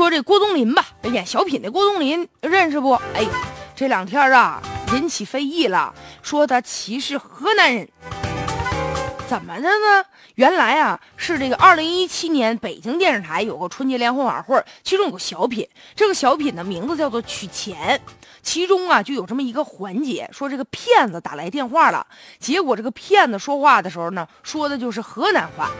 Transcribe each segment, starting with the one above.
说这郭冬临吧，演小品的郭冬临认识不？哎，这两天啊引起非议了，说他歧视河南人。怎么的呢？原来啊是这个二零一七年北京电视台有个春节联欢晚会，其中有个小品，这个小品的名字叫做取钱，其中啊就有这么一个环节，说这个骗子打来电话了，结果这个骗子说话的时候呢，说的就是河南话。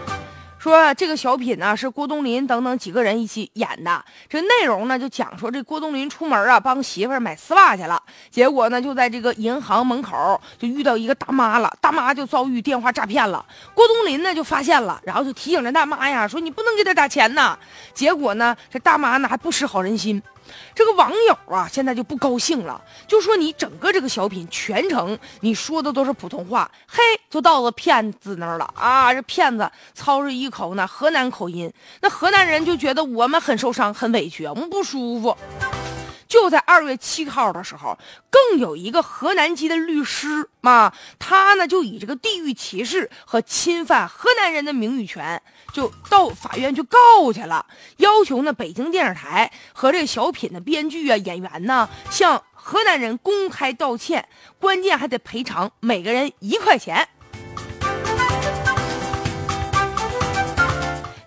说这个小品呢是郭冬临等等几个人一起演的，这内容呢就讲说这郭冬临出门啊帮媳妇儿买丝袜去了，结果呢就在这个银行门口就遇到一个大妈了，大妈就遭遇电话诈骗了，郭冬临呢就发现了，然后就提醒这大妈呀说你不能给他打钱呐，结果呢这大妈呢还不识好人心。这个网友啊，现在就不高兴了，就说你整个这个小品全程你说的都是普通话，嘿，就到了骗子那儿了啊！这骗子操着一口呢河南口音，那河南人就觉得我们很受伤、很委屈，我们不舒服。就在二月七号的时候，更有一个河南籍的律师嘛，他呢就以这个地域歧视和侵犯河南人的名誉权，就到法院去告去了，要求呢北京电视台和这个小品的编剧啊、演员呢向河南人公开道歉，关键还得赔偿每个人一块钱。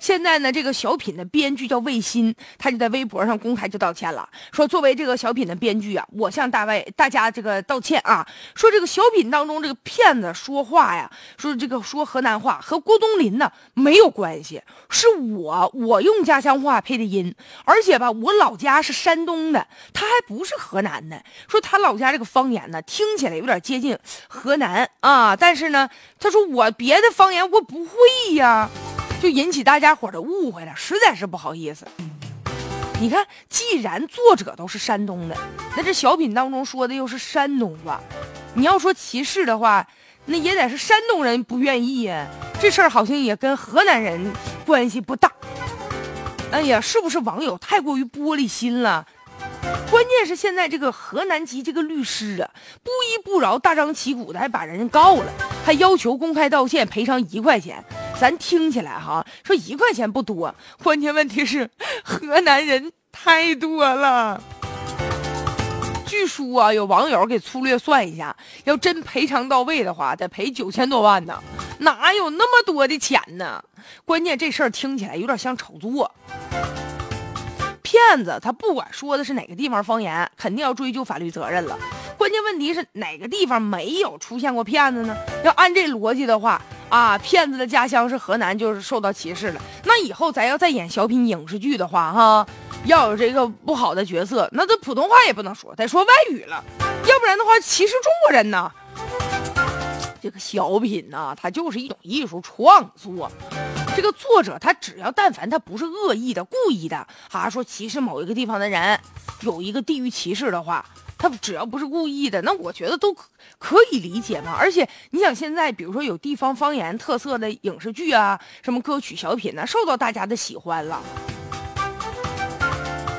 现在呢，这个小品的编剧叫魏新，他就在微博上公开就道歉了，说作为这个小品的编剧啊，我向大外大家这个道歉啊，说这个小品当中这个骗子说话呀，说这个说河南话和郭冬临呢没有关系，是我我用家乡话配的音，而且吧，我老家是山东的，他还不是河南的，说他老家这个方言呢听起来有点接近河南啊，但是呢，他说我别的方言我不会呀。就引起大家伙的误会了，实在是不好意思。你看，既然作者都是山东的，那这小品当中说的又是山东话，你要说歧视的话，那也得是山东人不愿意呀。这事儿好像也跟河南人关系不大。哎呀，是不是网友太过于玻璃心了？关键是现在这个河南籍这个律师啊，不依不饶，大张旗鼓的还把人告了，还要求公开道歉，赔偿一块钱。咱听起来哈，说一块钱不多，关键问题是河南人太多了。据说啊，有网友给粗略算一下，要真赔偿到位的话，得赔九千多万呢，哪有那么多的钱呢？关键这事儿听起来有点像炒作。骗子他不管说的是哪个地方方言，肯定要追究法律责任了。关键问题是哪个地方没有出现过骗子呢？要按这逻辑的话。啊，骗子的家乡是河南，就是受到歧视了。那以后咱要再演小品、影视剧的话，哈，要有这个不好的角色，那这普通话也不能说，得说外语了，要不然的话歧视中国人呢。这个小品呢，它就是一种艺术创作，这个作者他只要但凡他不是恶意的、故意的，啊，说歧视某一个地方的人，有一个地域歧视的话。他只要不是故意的，那我觉得都可可以理解嘛。而且你想，现在比如说有地方方言特色的影视剧啊，什么歌曲、小品呢，受到大家的喜欢了。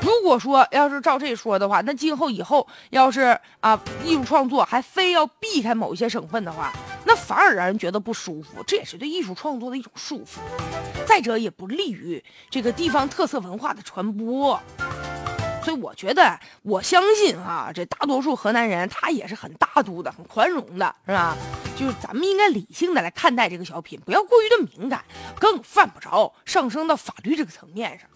如果说要是照这说的话，那今后以后要是啊艺术创作还非要避开某一些省份的话，那反而让人觉得不舒服，这也是对艺术创作的一种束缚。再者，也不利于这个地方特色文化的传播。所以我觉得，我相信啊，这大多数河南人他也是很大度的、很宽容的，是吧？就是咱们应该理性的来看待这个小品，不要过于的敏感，更犯不着上升到法律这个层面上。